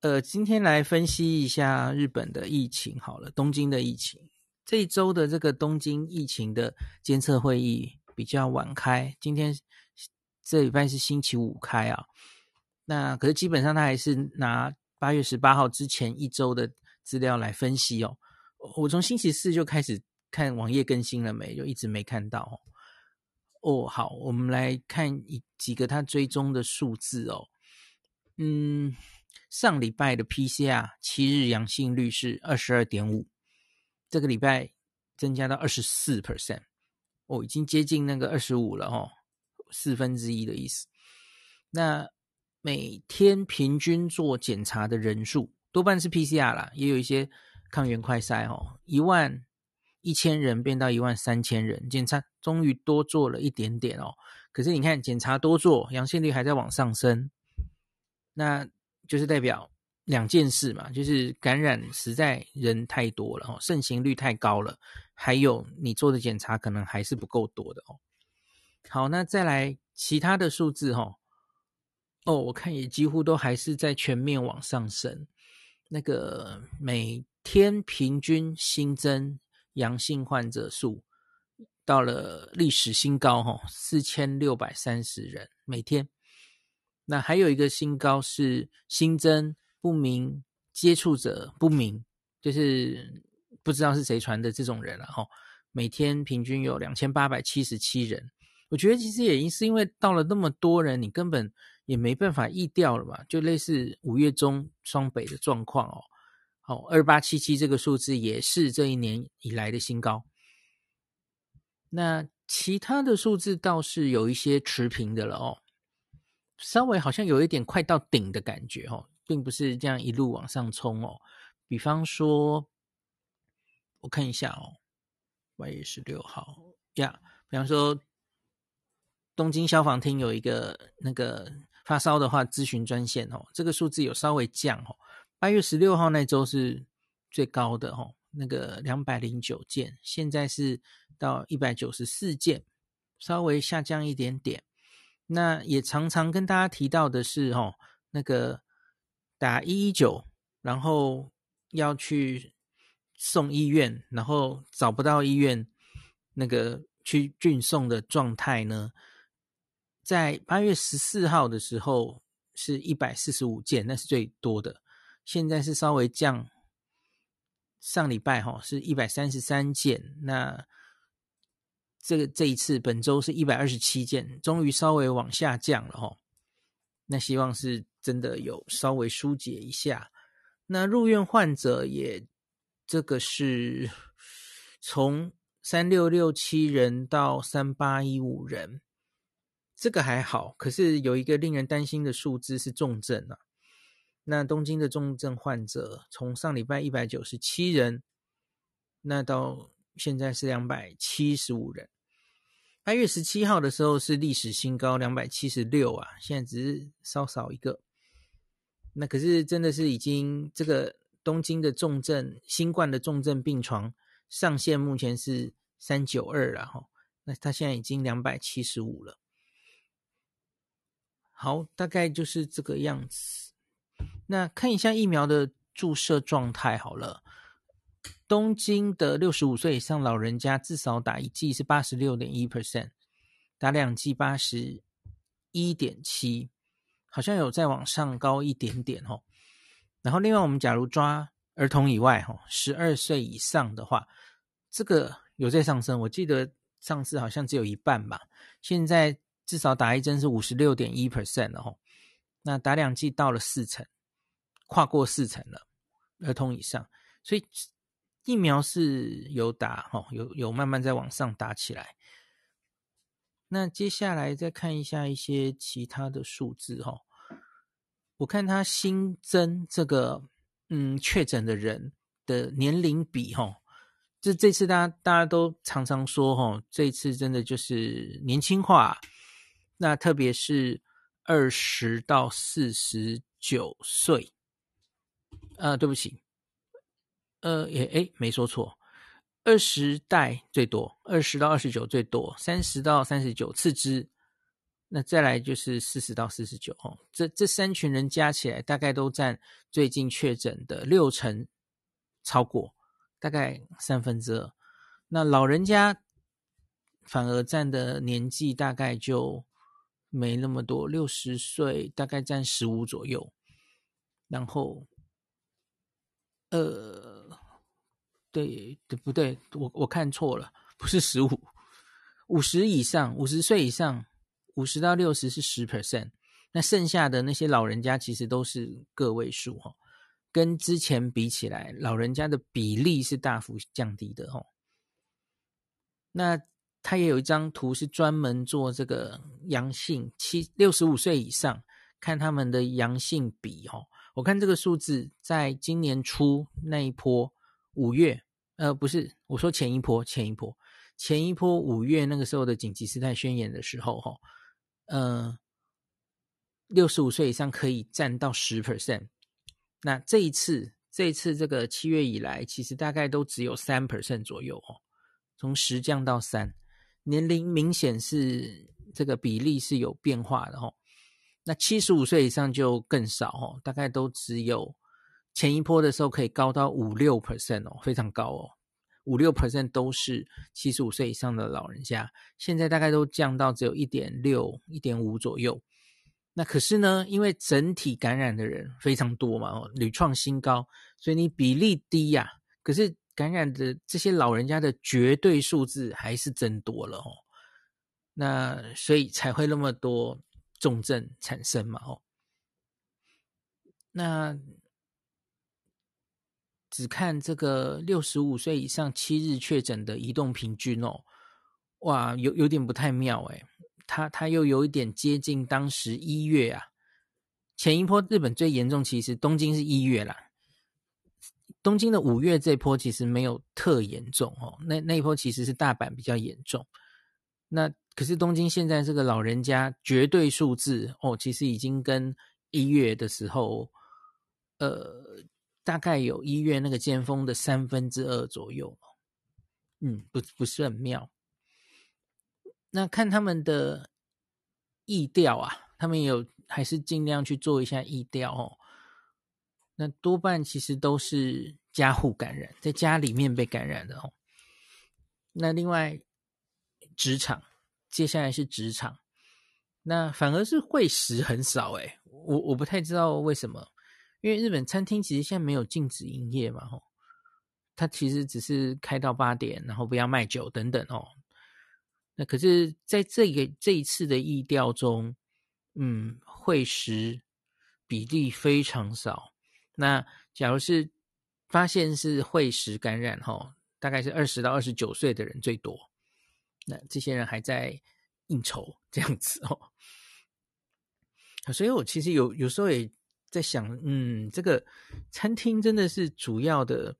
呃，今天来分析一下日本的疫情好了，东京的疫情。这一周的这个东京疫情的监测会议比较晚开，今天这礼拜是星期五开啊。那可是基本上他还是拿八月十八号之前一周的资料来分析哦。我从星期四就开始看网页更新了没，就一直没看到哦。好，我们来看一几个他追踪的数字哦。嗯，上礼拜的 PCR 七日阳性率是二十二点五。这个礼拜增加到二十四 percent，哦，已经接近那个二十五了哦，四分之一的意思。那每天平均做检查的人数多半是 PCR 啦，也有一些抗原快筛哦，一万一千人变到一万三千人，检查终于多做了一点点哦。可是你看，检查多做，阳性率还在往上升，那就是代表。两件事嘛，就是感染实在人太多了哦，盛行率太高了，还有你做的检查可能还是不够多的哦。好，那再来其他的数字哈，哦，我看也几乎都还是在全面往上升。那个每天平均新增阳性患者数到了历史新高哈，四千六百三十人每天。那还有一个新高是新增。不明接触者不明，就是不知道是谁传的这种人了哈。每天平均有两千八百七十七人，我觉得其实也是因为到了那么多人，你根本也没办法疫调了嘛，就类似五月中双北的状况哦。好，二八七七这个数字也是这一年以来的新高。那其他的数字倒是有一些持平的了哦，稍微好像有一点快到顶的感觉哦。并不是这样一路往上冲哦，比方说，我看一下哦，八月十六号呀，比方说，东京消防厅有一个那个发烧的话咨询专线哦，这个数字有稍微降哦，八月十六号那周是最高的哦，那个两百零九件，现在是到一百九十四件，稍微下降一点点。那也常常跟大家提到的是哦，那个。打一一九，然后要去送医院，然后找不到医院，那个去运送的状态呢，在八月十四号的时候是一百四十五件，那是最多的。现在是稍微降，上礼拜哈是一百三十三件，那这个这一次本周是一百二十七件，终于稍微往下降了哈。那希望是。真的有稍微疏解一下，那入院患者也这个是从三六六七人到三八一五人，这个还好。可是有一个令人担心的数字是重症啊。那东京的重症患者从上礼拜一百九十七人，那到现在是两百七十五人。八月十七号的时候是历史新高两百七十六啊，现在只是稍少一个。那可是真的是已经这个东京的重症新冠的重症病床上限目前是三九二了哈，那他现在已经两百七十五了。好，大概就是这个样子。那看一下疫苗的注射状态好了。东京的六十五岁以上老人家至少打一剂是八十六点一 percent，打两剂八十一点七。好像有再往上高一点点哦，然后另外我们假如抓儿童以外哈，十二岁以上的话，这个有在上升。我记得上次好像只有一半吧，现在至少打一针是五十六点一 percent 了哈，那打两剂到了四成，跨过四成了，儿童以上，所以疫苗是有打哈，有有慢慢在往上打起来。那接下来再看一下一些其他的数字哈，我看它新增这个嗯确诊的人的年龄比哈，这这次大家大家都常常说哈，这次真的就是年轻化，那特别是二十到四十九岁，呃，对不起，呃，也诶没说错。二十代最多，二十到二十九最多，三十到三十九次之，那再来就是四十到四十九哦，这这三群人加起来大概都占最近确诊的六成，超过大概三分之二。那老人家反而占的年纪大概就没那么多，六十岁大概占十五左右。然后，呃，对对不对？我我看错了，不是十五，五十以上，五十岁以上。五十到六十是十 percent，那剩下的那些老人家其实都是个位数哈，跟之前比起来，老人家的比例是大幅降低的哈。那他也有一张图是专门做这个阳性七六十五岁以上，看他们的阳性比哦。我看这个数字在今年初那一波五月，呃，不是，我说前一波，前一波，前一波五月那个时候的紧急事态宣言的时候哈。呃，六十五岁以上可以占到十 percent，那这一次，这一次这个七月以来，其实大概都只有三 percent 左右哦，从十降到三，年龄明显是这个比例是有变化的哦。那七十五岁以上就更少哦，大概都只有前一波的时候可以高到五六 percent 哦，非常高哦。五六 percent 都是七十五岁以上的老人家，现在大概都降到只有一点六、一点五左右。那可是呢，因为整体感染的人非常多嘛，哦，屡创新高，所以你比例低呀，可是感染的这些老人家的绝对数字还是增多了哦。那所以才会那么多重症产生嘛，哦。那。只看这个六十五岁以上七日确诊的移动平均哦，哇，有有点不太妙诶，它它又有一点接近当时一月啊，前一波日本最严重，其实东京是一月啦，东京的五月这波其实没有特严重哦，那那一波其实是大阪比较严重，那可是东京现在这个老人家绝对数字哦，其实已经跟一月的时候，呃。大概有医院那个尖峰的三分之二左右，嗯，不不是很妙。那看他们的意调啊，他们有还是尽量去做一下意调哦。那多半其实都是家户感染，在家里面被感染的哦。那另外职场，接下来是职场，那反而是会食很少诶，我我不太知道为什么。因为日本餐厅其实现在没有禁止营业嘛，吼，它其实只是开到八点，然后不要卖酒等等哦。那可是在这个这一次的疫调中，嗯，会食比例非常少。那假如是发现是会食感染，吼，大概是二十到二十九岁的人最多。那这些人还在应酬这样子哦。所以我其实有有时候也。在想，嗯，这个餐厅真的是主要的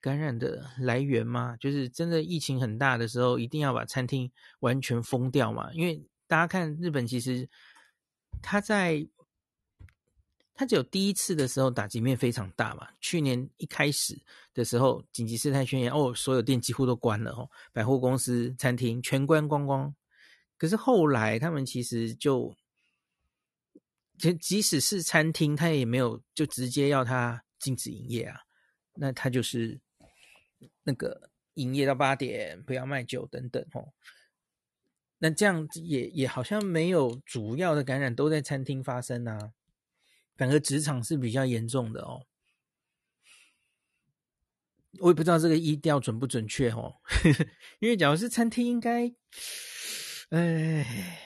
感染的来源吗？就是真的疫情很大的时候，一定要把餐厅完全封掉嘛？因为大家看日本，其实他在他只有第一次的时候打击面非常大嘛。去年一开始的时候，紧急事态宣言，哦，所有店几乎都关了哦，百货公司、餐厅全关光光。可是后来他们其实就。即即使是餐厅，他也没有就直接要他禁止营业啊。那他就是那个营业到八点，不要卖酒等等哦。那这样也也好像没有主要的感染都在餐厅发生啊，反而职场是比较严重的哦。我也不知道这个疫调准不准确哦，因为假如是餐厅，应该，哎。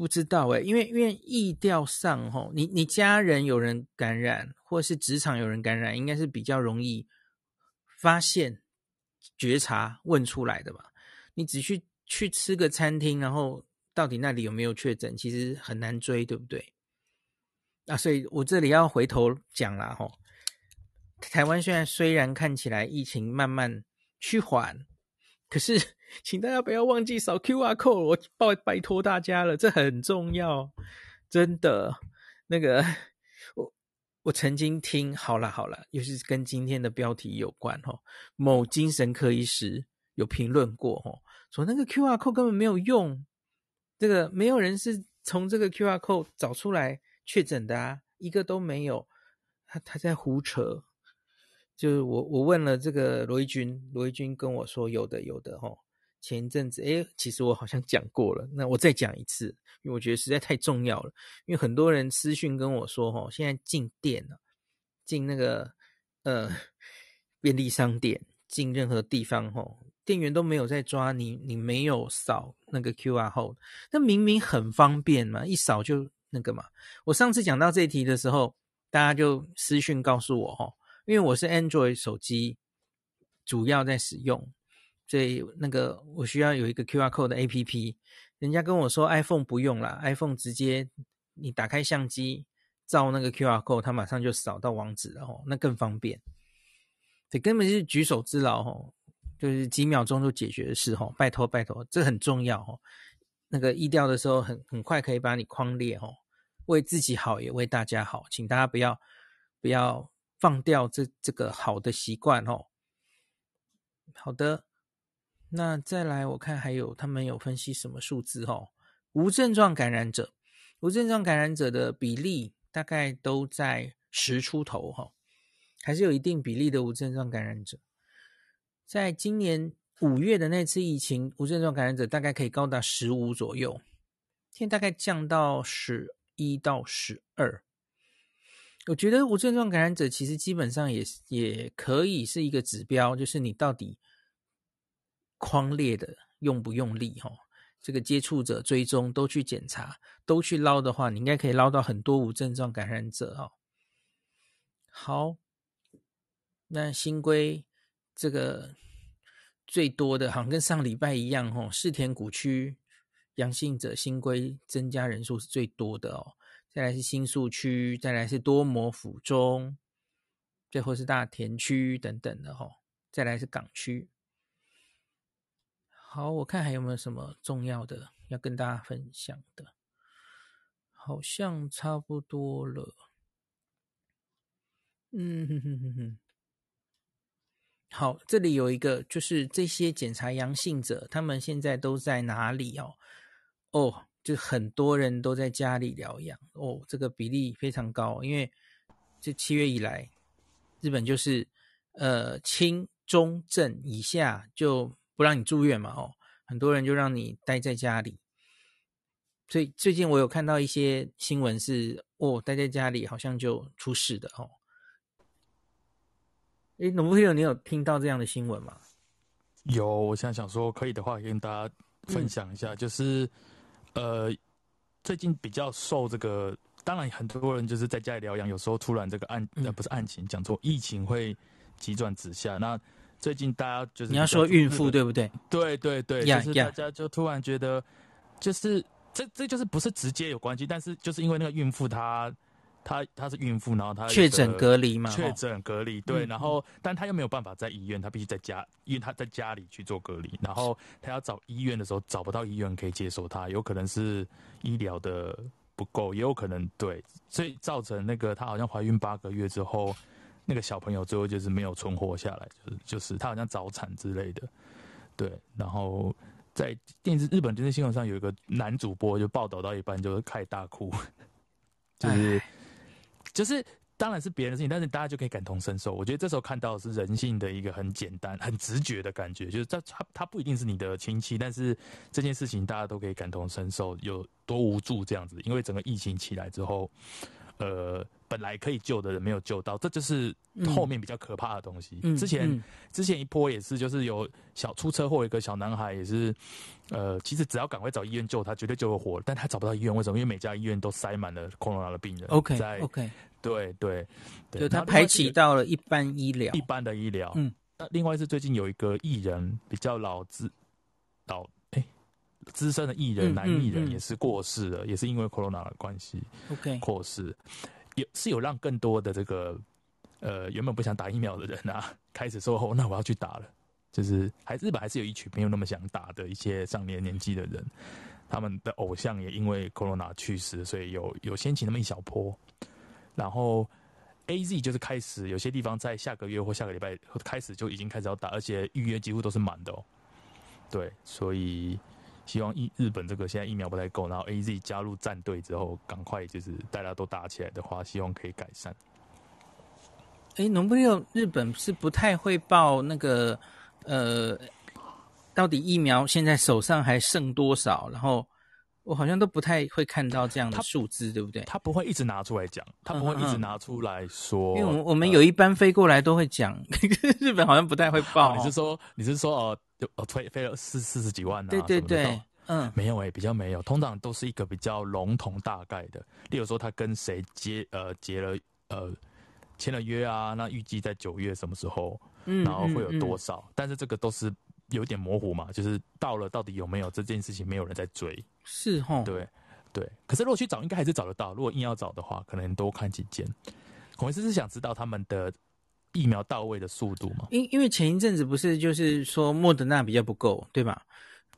不知道诶，因为因为疫调上吼，你你家人有人感染，或是职场有人感染，应该是比较容易发现、觉察、问出来的吧？你只去去吃个餐厅，然后到底那里有没有确诊，其实很难追，对不对？啊，所以我这里要回头讲了吼，台湾现在虽然看起来疫情慢慢趋缓，可是。请大家不要忘记扫 QR code，我拜拜托大家了，这很重要，真的。那个，我我曾经听，好了好了，又是跟今天的标题有关哦。某精神科医师有评论过哦，说那个 QR code 根本没有用，这个没有人是从这个 QR code 找出来确诊的啊，一个都没有。他他在胡扯。就是我我问了这个罗一军，罗一军跟我说有的有的齁。前一阵子，诶，其实我好像讲过了，那我再讲一次，因为我觉得实在太重要了。因为很多人私讯跟我说，齁，现在进店了，进那个呃便利商店，进任何地方，齁，店员都没有在抓你，你没有扫那个 QR code，那明明很方便嘛，一扫就那个嘛。我上次讲到这题的时候，大家就私讯告诉我，齁，因为我是 Android 手机，主要在使用。所以那个我需要有一个 QR code 的 APP，人家跟我说 iPhone 不用啦，iPhone 直接你打开相机照那个 QR code，它马上就扫到网址了吼，那更方便。这根本就是举手之劳吼，就是几秒钟就解决的事吼，拜托拜托，这很重要吼。那个疫调的时候很很快可以把你框列吼，为自己好也为大家好，请大家不要不要放掉这这个好的习惯哦。好的。那再来，我看还有他们有分析什么数字哦？无症状感染者，无症状感染者的比例大概都在十出头哈，还是有一定比例的无症状感染者。在今年五月的那次疫情，无症状感染者大概可以高达十五左右，现在大概降到十一到十二。我觉得无症状感染者其实基本上也也可以是一个指标，就是你到底。框列的用不用力哈？这个接触者追踪都去检查，都去捞的话，你应该可以捞到很多无症状感染者哈。好，那新规这个最多的，好像跟上礼拜一样哦，世田谷区阳性者新规增加人数是最多的哦。再来是新宿区，再来是多摩府中，最后是大田区等等的哈。再来是港区。好，我看还有没有什么重要的要跟大家分享的？好像差不多了。嗯哼哼哼哼。好，这里有一个，就是这些检查阳性者，他们现在都在哪里哦？哦，就很多人都在家里疗养哦，这个比例非常高，因为这七月以来，日本就是呃轻中症以下就。不让你住院嘛？哦，很多人就让你待在家里。所以最近我有看到一些新闻是，哦，待在家里好像就出事的哦。哎，农夫朋友，你有听到这样的新闻吗？有，我现在想说，可以的话跟大家分享一下，嗯、就是呃，最近比较受这个，当然很多人就是在家里疗养，有时候突然这个案，呃，不是案情，讲错，疫情会急转直下，那。最近大家就是你要说孕妇对不对？对对对，yeah, 就是大家就突然觉得，就是这这就是不是直接有关系，但是就是因为那个孕妇她她她是孕妇，然后她确诊隔离嘛，确诊隔离对，然后但她又没有办法在医院，她必须在家，因为她在家里去做隔离，然后她要找医院的时候找不到医院可以接受她，有可能是医疗的不够，也有可能对，所以造成那个她好像怀孕八个月之后。那个小朋友最后就是没有存活下来，就是就是她好像早产之类的，对。然后在电视日本电视新闻上有一个男主播就报道到一半就开始大哭，就是就是当然是别人的事情，但是大家就可以感同身受。我觉得这时候看到的是人性的一个很简单、很直觉的感觉，就是他他他不一定是你的亲戚，但是这件事情大家都可以感同身受，有多无助这样子。因为整个疫情起来之后，呃。本来可以救的人没有救到，这就是后面比较可怕的东西。嗯、之前、嗯、之前一波也是，就是有小出车祸，一个小男孩也是，呃，其实只要赶快找医院救他，绝对救会活，但他找不到医院，为什么？因为每家医院都塞满了 corona 的病人。OK，在 OK，对对对，就他排挤到了一般医疗，一般的医疗。嗯，那另外是最近有一个艺人比较老资老哎资深的艺人，嗯、男艺人也是过世了，嗯嗯、也是因为 corona 的关系。OK，过世。有是有让更多的这个呃原本不想打疫苗的人啊，开始说哦，那我要去打了。就是还日本还是有一群没有那么想打的一些上年年纪的人，他们的偶像也因为 corona 去世，所以有有掀起那么一小波。然后 AZ 就是开始有些地方在下个月或下个礼拜开始就已经开始要打，而且预约几乎都是满的哦。对，所以希望疫日本这个现在疫苗不太够，然后 AZ 加入战队之后，赶快就是大家都打起来的话，希望可以改善。哎，农布六日本是不太会报那个呃，到底疫苗现在手上还剩多少？然后我好像都不太会看到这样的数字，对不对？他不会一直拿出来讲，他不会一直拿出来说。因为我们我们有一班飞过来都会讲，呃、日本好像不太会报。你是说你是说哦，呃飞飞了四四十几万呢、啊？对对对，嗯，没有诶、欸，比较没有，通常都是一个比较笼统大概的，例如说他跟谁结呃结了呃。签了约啊，那预计在九月什么时候？嗯，然后会有多少？但是这个都是有点模糊嘛，就是到了到底有没有这件事情，没有人在追。是齁，对对。可是如果去找，应该还是找得到。如果硬要找的话，可能多看几间。孔医师是想知道他们的疫苗到位的速度吗？因因为前一阵子不是就是说莫德纳比较不够，对吧？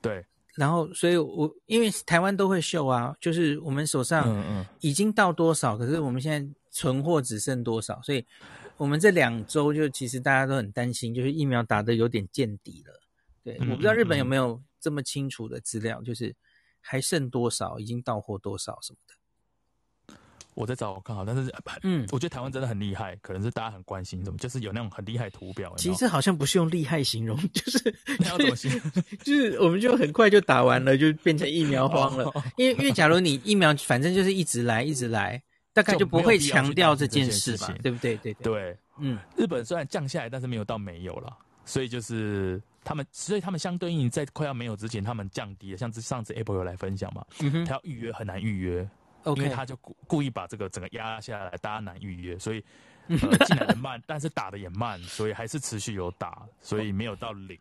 对。然后，所以我因为台湾都会秀啊，就是我们手上已经到多少，嗯嗯、可是我们现在存货只剩多少，所以我们这两周就其实大家都很担心，就是疫苗打的有点见底了。对，嗯、我不知道日本有没有这么清楚的资料，就是还剩多少，已经到货多少什么的。我在找我看好，但是嗯，我觉得台湾真的很厉害，可能是大家很关心什么，就是有那种很厉害图表有有。其实好像不是用厉害形容，就是 你要怎么形容？就是我们就很快就打完了，就变成疫苗荒了。因为因为假如你疫苗反正就是一直来一直来，大概就不会强调这件事嘛，对不对？对对，对，嗯，日本虽然降下来，但是没有到没有了，所以就是他们，所以他们相对应在快要没有之前，他们降低了。像是上次 Apple 有来分享嘛，嗯，他要预约很难预约。Okay. 因为他就故故意把这个整个压下来，大家难预约，所以进、呃、来的慢，但是打的也慢，所以还是持续有打，所以没有到零。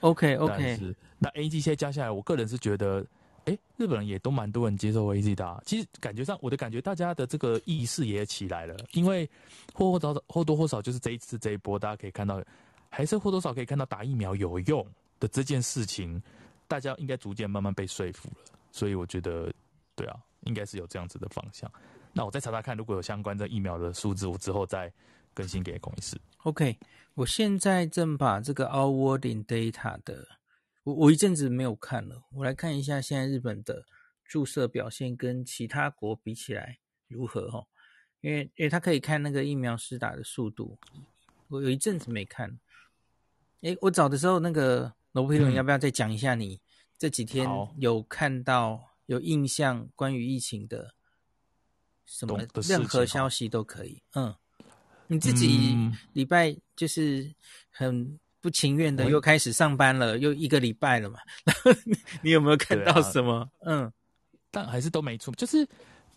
OK OK。但是那 A G 现在加下来，我个人是觉得，哎，日本人也都蛮多人接受 AZ 打。其实感觉上，我的感觉，大家的这个意识也起来了，因为或或少少或多或少，就是这一次这一波，大家可以看到，还是或多少可以看到打疫苗有用的这件事情，大家应该逐渐慢慢被说服了。所以我觉得，对啊。应该是有这样子的方向，那我再查查看，如果有相关的疫苗的数字，我之后再更新给孔医师。OK，我现在正把这个 Onwarding Data 的，我我一阵子没有看了，我来看一下现在日本的注射表现跟其他国比起来如何哈？因为因为他可以看那个疫苗施打的速度，我有一阵子没看。诶，我找的时候那个罗皮伦要不要再讲一下？你这几天有看到？有印象关于疫情的什么任何消息都可以。嗯，你自己礼拜就是很不情愿的又开始上班了，又一个礼拜了嘛。然后你有没有看到什么？嗯，但还是都没出，就是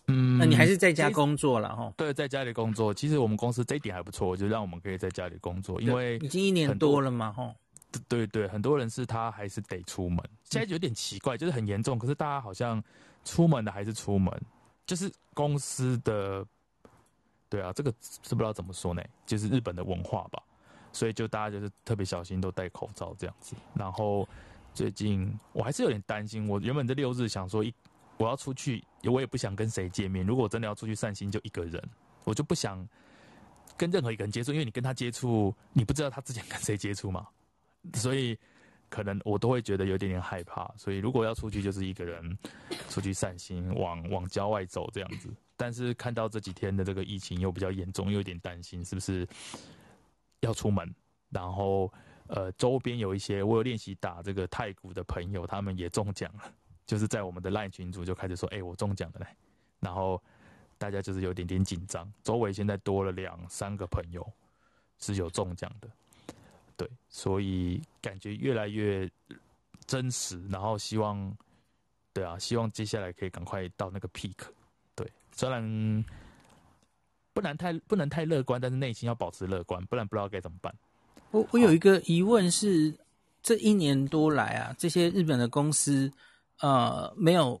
嗯，那你还是在家工作了哈？对，在家里工作。其实我们公司这一点还不错，就让我们可以在家里工作，因为已经一年多了嘛，哈。对对，很多人是他还是得出门，现在有点奇怪，就是很严重，可是大家好像出门的还是出门，就是公司的，对啊，这个是不知道怎么说呢，就是日本的文化吧，所以就大家就是特别小心，都戴口罩这样子。然后最近我还是有点担心，我原本这六日想说一我要出去，我也不想跟谁见面，如果真的要出去散心，就一个人，我就不想跟任何一个人接触，因为你跟他接触，你不知道他之前跟谁接触嘛。所以，可能我都会觉得有点点害怕。所以，如果要出去，就是一个人出去散心，往往郊外走这样子。但是，看到这几天的这个疫情又比较严重，又有点担心是不是要出门。然后，呃，周边有一些我有练习打这个太古的朋友，他们也中奖了，就是在我们的 LINE 群组就开始说：“哎，我中奖了嘞！”然后大家就是有点点紧张。周围现在多了两三个朋友是有中奖的。对，所以感觉越来越真实，然后希望，对啊，希望接下来可以赶快到那个 peak。对，虽然不能太不能太乐观，但是内心要保持乐观，不然不知道该怎么办。我我有一个疑问是，这一年多来啊，这些日本的公司，呃，没有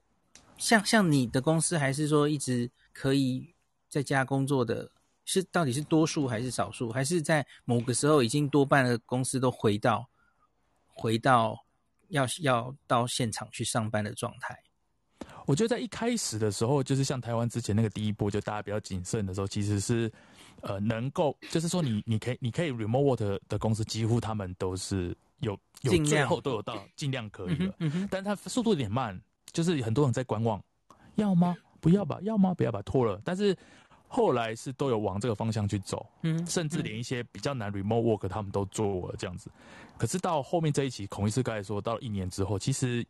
像像你的公司，还是说一直可以在家工作的？是到底是多数还是少数，还是在某个时候已经多半的公司都回到回到要要到现场去上班的状态？我觉得在一开始的时候，就是像台湾之前那个第一波，就大家比较谨慎的时候，其实是呃能够，就是说你你可以你可以 remote work 的公司，几乎他们都是有有最后都有到，尽量可以了。嗯嗯、但是它速度有点慢，就是很多人在观望，要吗？不要吧？要吗？不要吧？拖了。但是后来是都有往这个方向去走，嗯，甚至连一些比较难 remote work 他们都做了这样子。可是到后面这一期，孔医师刚才说，到一年之后，其实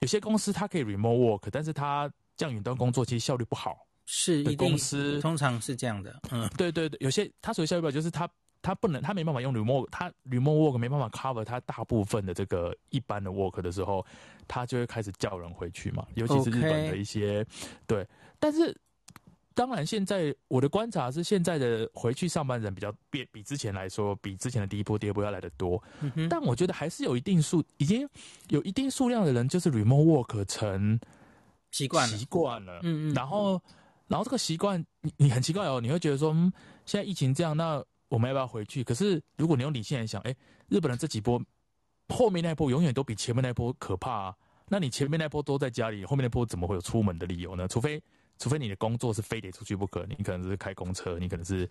有些公司它可以 remote work，但是它这样远端工作其实效率不好。是，公司通常是这样的。嗯，对对对，有些它所谓效率不好，就是它。他不能，他没办法用 remote，他 remote work 没办法 cover 他大部分的这个一般的 work 的时候，他就会开始叫人回去嘛，尤其是日本的一些.对。但是当然，现在我的观察是，现在的回去上班人比较变，比之前来说，比之前的第一波、第二波要来的多。嗯哼。但我觉得还是有一定数，已经有一定数量的人就是 remote work 成习惯习惯了。嗯嗯。然后，然后这个习惯，你你很奇怪哦，你会觉得说，嗯，现在疫情这样，那。我们要不要回去？可是如果你用理性来想，哎，日本人这几波后面那一波永远都比前面那一波可怕啊。那你前面那波都在家里，后面那波怎么会有出门的理由呢？除非除非你的工作是非得出去不可，你可能是开公车，你可能是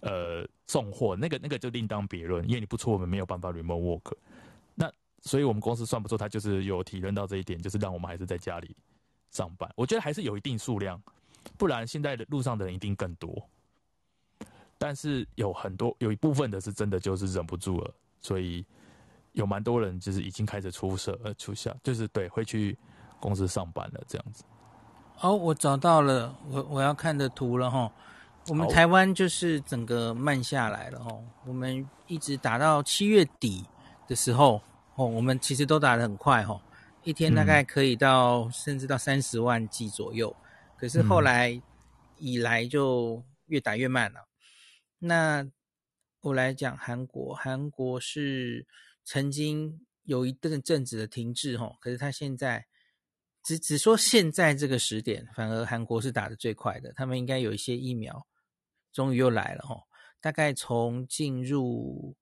呃送货，那个那个就另当别论。因为你不出门没有办法 remote work。那所以我们公司算不错，他就是有体认到这一点，就是让我们还是在家里上班。我觉得还是有一定数量，不然现在的路上的人一定更多。但是有很多有一部分的是真的就是忍不住了，所以有蛮多人就是已经开始出社呃出校，就是对会去公司上班了这样子。哦，我找到了我我要看的图了哈。我们台湾就是整个慢下来了哦。我们一直打到七月底的时候哦，我们其实都打得很快哦，一天大概可以到、嗯、甚至到三十万剂左右。可是后来以来就越打越慢了。那我来讲韩国，韩国是曾经有一阵阵子的停滞吼，可是他现在只只说现在这个时点，反而韩国是打得最快的，他们应该有一些疫苗终于又来了吼，大概从进入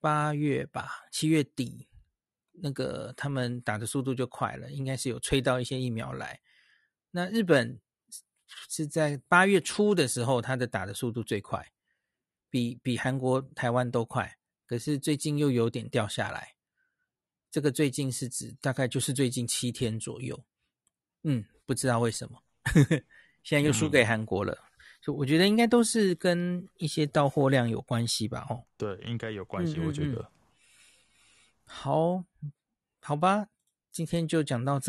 八月吧，七月底那个他们打的速度就快了，应该是有催到一些疫苗来。那日本。是在八月初的时候，它的打的速度最快，比比韩国、台湾都快。可是最近又有点掉下来，这个最近是指大概就是最近七天左右。嗯，不知道为什么，现在又输给韩国了。就、嗯、我觉得应该都是跟一些到货量有关系吧？哦，对，应该有关系。嗯嗯嗯，我觉得。好，好吧，今天就讲到这。